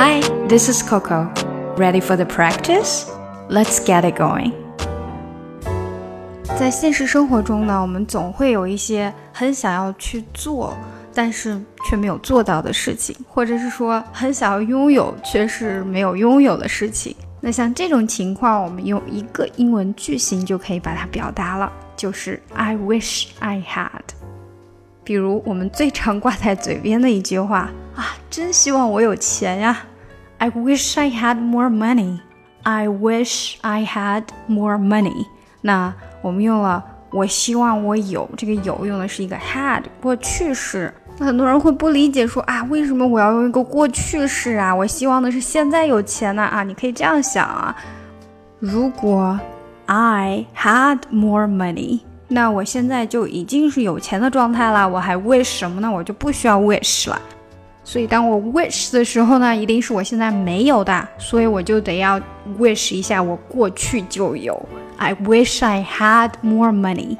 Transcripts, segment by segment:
Hi, this is Coco. Ready for the practice? Let's get it going. 在现实生活中呢，我们总会有一些很想要去做，但是却没有做到的事情，或者是说很想要拥有，却是没有拥有的事情。那像这种情况，我们用一个英文句型就可以把它表达了，就是 I wish I had。比如我们最常挂在嘴边的一句话啊，真希望我有钱呀！I wish I had more money. I wish I had more money. 那我们用了我希望我有这个有用的是一个 had 过去式。那很多人会不理解说啊，为什么我要用一个过去式啊？我希望的是现在有钱呢啊！你可以这样想啊，如果 I had more money，那我现在就已经是有钱的状态了，我还 wish 什么呢？我就不需要 wish 了。所以当我 wish 的时候呢，一定是我现在没有的，所以我就得要 wish 一下我过去就有。I wish I had more money.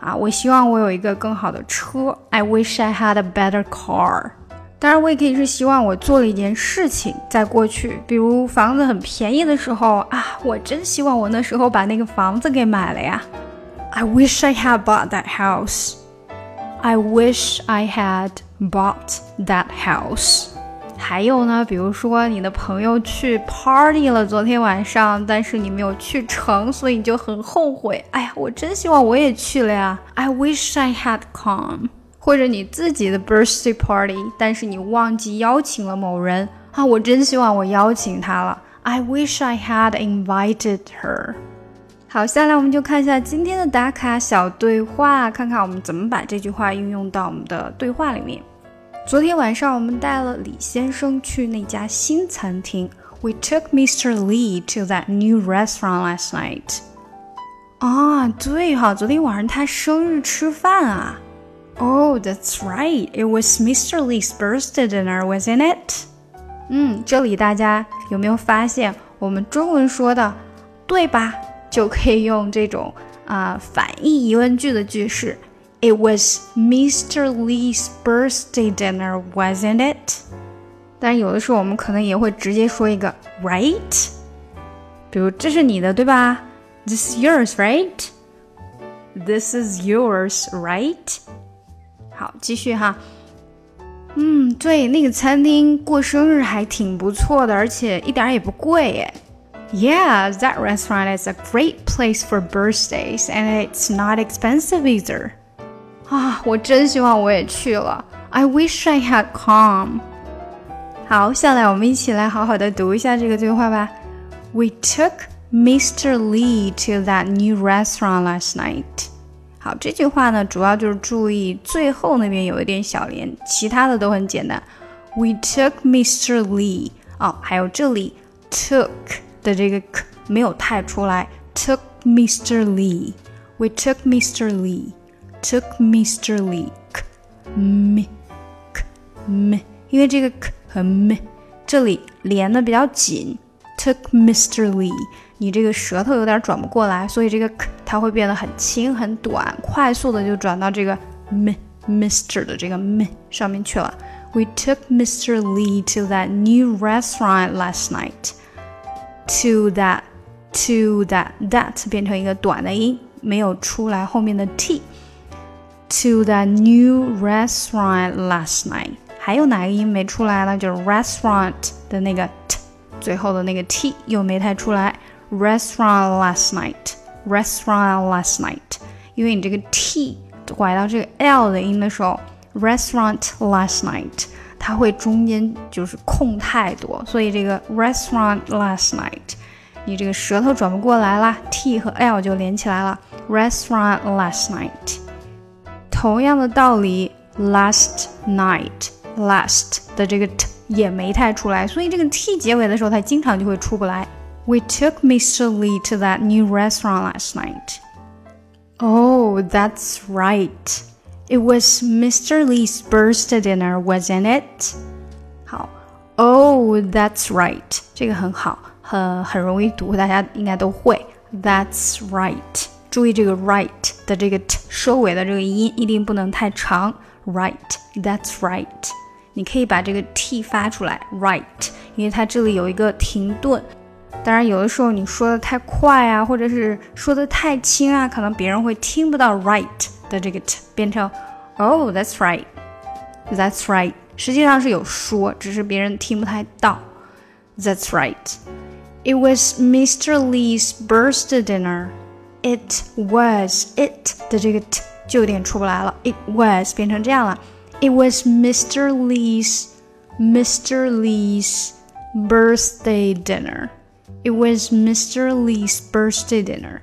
啊，我希望我有一个更好的车。I wish I had a better car。当然，我也可以是希望我做了一件事情，在过去，比如房子很便宜的时候啊，我真希望我那时候把那个房子给买了呀。I wish I had bought that house. I wish I had bought that house. 还有呢，比如说你的朋友去 party 了，昨天晚上，但是你没有去成，所以你就很后悔。哎呀，我真希望我也去了呀。I wish I had come。或者你自己的 birthday party，但是你忘记邀请了某人啊，我真希望我邀请他了。I wish I had invited her。好，下来我们就看一下今天的打卡小对话，看看我们怎么把这句话运用到我们的对话里面。昨天晚上，我们带了李先生去那家新餐厅。We took Mr. Lee to that new restaurant last night. 啊，对哈，昨天晚上他生日吃饭啊。Oh, that's right. It was Mr. Lee's birthday dinner, wasn't it? 嗯，这里大家有没有发现，我们中文说的对吧，就可以用这种啊、呃、反义疑问句的句式。It was Mr. Lee's birthday dinner, wasn't it? 但有的时候我们可能也会直接说一个 right，比如这是你的对吧？This is yours, right? This is yours, right? 好，继续哈。嗯，对，那个餐厅过生日还挺不错的，而且一点也不贵耶。 Yeah, that restaurant is a great place for birthdays, and it's not expensive either. 啊，我真希望我也去了。I wish I had come。好，下来我们一起来好好的读一下这个对话吧。We took Mr. Lee to that new restaurant last night。好，这句话呢，主要就是注意最后那边有一点小连，其他的都很简单。We took Mr. Lee。哦，还有这里 took 的这个 k 没有太出来。Took Mr. Lee。We took Mr. Lee。took Mr. Lee k m k m，因为这个 k 和 m 这里连的比较紧，took Mr. Lee，你这个舌头有点转不过来，所以这个 k 它会变得很轻很短，快速的就转到这个 m Mr 的这个 m 上面去了。We took Mr. Lee to that new restaurant last night. To that, to that, that 变成一个短的音，没有出来后面的 t。to the new restaurant last night。还有哪个音没出来呢？就是 restaurant 的那个 t，最后的那个 t 又没太出来。Restaurant last night, restaurant last night，因为你这个 t 拐到这个 l 的音的时候，restaurant last night， 它会中间就是空太多，所以这个 restaurant last night，你这个舌头转不过来啦，t 和 l 就连起来了。Restaurant last night。同样的道理，last night，last 的这个 t 也没太出来，所以这个 t 结尾的时候，它经常就会出不来。We took Mr. Lee to that new restaurant last night. Oh, that's right. It was Mr. Lee's birthday dinner, wasn't it? 好，Oh, that's right. 这个很好，很很容易读，大家应该都会。That's right. 注意这个 right 的这个 t 收尾的这个音一定不能太长。Right, that's right. 你可以把这个 t 发出来，right，因为它这里有一个停顿。当然，有的时候你说的太快啊，或者是说的太轻啊，可能别人会听不到 right 的这个 t，变成 Oh, that's right, that's right。实际上是有说，只是别人听不太到。That's right. It was Mr. Lee's birthday dinner. It was it 的这个 t 就有点出不来了。It was 变成这样了。It was Mr. Lee's Mr. Lee's birthday dinner. It was Mr. Lee's birthday dinner.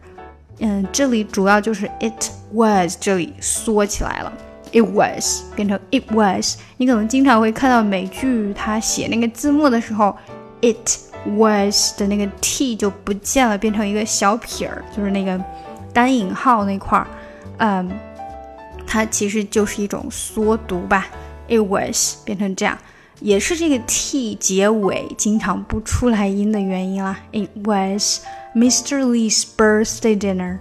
嗯，这里主要就是 it was 这里缩起来了。It was 变成 it was。你可能经常会看到美剧，它写那个字幕的时候，it was 的那个 t 就不见了，变成一个小撇儿，就是那个单引号那块儿。嗯，它其实就是一种缩读吧。It was 变成这样。也是这个 t 结尾经常不出来音的原因啦。It was Mr. Lee's birthday dinner,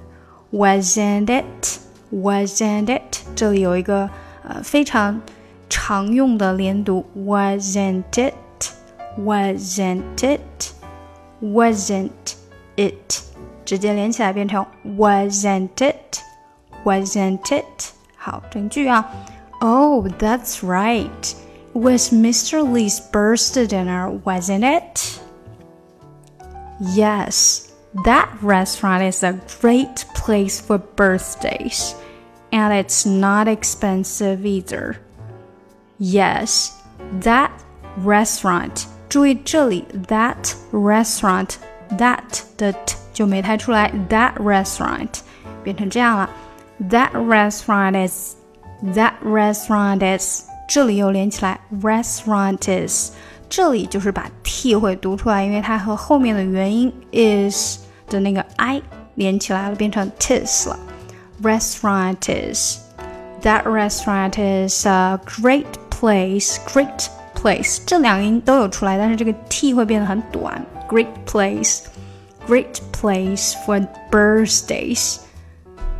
wasn't it? Wasn't it? 这里有一个呃非常常用的连读，wasn't it? Wasn't it? Wasn't it? 直接连起来变成 wasn't it? Wasn't it? 好，整句啊。Oh, that's right was Mr. Lee's birthday dinner, wasn't it? Yes, that restaurant is a great place for birthdays, and it's not expensive either. Yes, that restaurant. 注意这里 that restaurant that 的 t 就没弹出来，that restaurant 变成这样了。That restaurant is that restaurant is 这里又连起来，restaurant is，这里就是把 t 会读出来，因为它和后面的元音 is 的那个 i 连起来了，变成 tis 了。Restaurant is that restaurant is a great place, great place，这两个音都有出来，但是这个 t 会变得很短。Great place, great place for birthdays.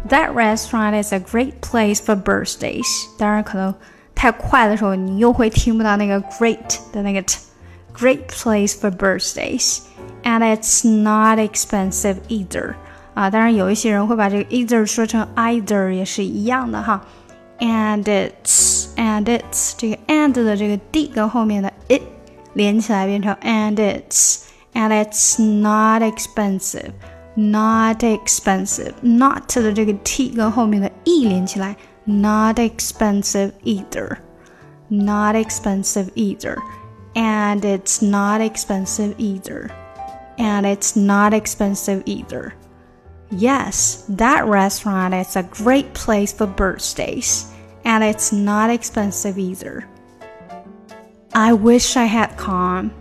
That restaurant is a great place for birthdays. 当然可能。 太快的时候，你又会听不到那个 great 的那个 t。Great place for birthdays, and it's not expensive either. 啊，当然有一些人会把这个 either 说成 either，也是一样的哈。And it's and it's 这个 and 的这个 d 跟后面的 it 连起来变成 and it's and it's not expensive, not expensive. Not 的这个 t 跟后面的 e 连起来。 not expensive either. Not expensive either. And it's not expensive either. And it's not expensive either. Yes, that restaurant is a great place for birthdays. And it's not expensive either. I wish I had come.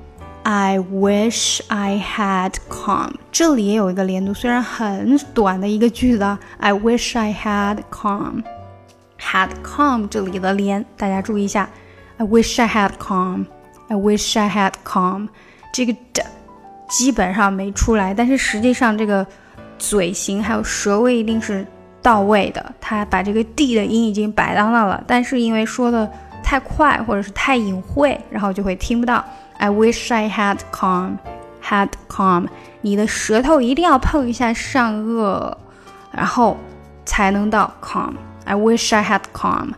I wish I had come。这里也有一个连读，虽然很短的一个句子啊。I wish I had come。 Had come 这里的连，大家注意一下。I wish I had come. I wish I had come. 这个的基本上没出来，但是实际上这个嘴型还有舌位一定是到位的。他把这个 d 的音已经摆到那了，但是因为说的太快或者是太隐晦，然后就会听不到。I wish I had come. Had come. 你的舌头一定要碰一下上颚，然后才能到 come。I wish I had come.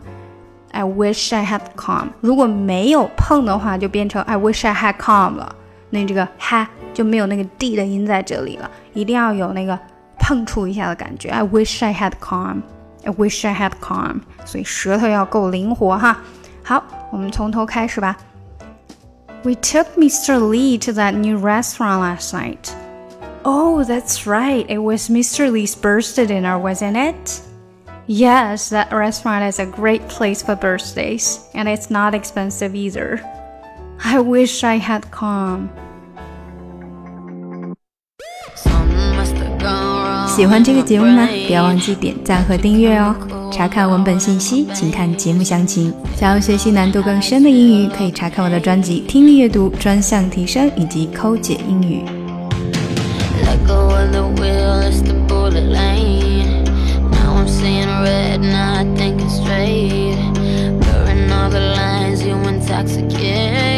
I wish I had come. 如果没有碰的话，就变成 I wish I had come 了。那这个 ha 就没有那个 d 的音在这里了，一定要有那个碰触一下的感觉。I wish I had come. I wish I had come. 所以舌头要够灵活哈。好，我们从头开始吧。We took Mr. Lee to that new restaurant last night. Oh, that's right. It was Mr. Lee's birthday dinner, wasn't it? Yes, that restaurant is a great place for birthdays, and it's not expensive either. I wish I had come. 喜欢这个节目吗？不要忘记点赞和订阅哦！查看文本信息，请看节目详情。想要学习难度更深的英语，可以查看我的专辑《听力阅读专项提升》以及《抠解英语》。 Red, not thinking straight. Blurring all the lines you went intoxicating.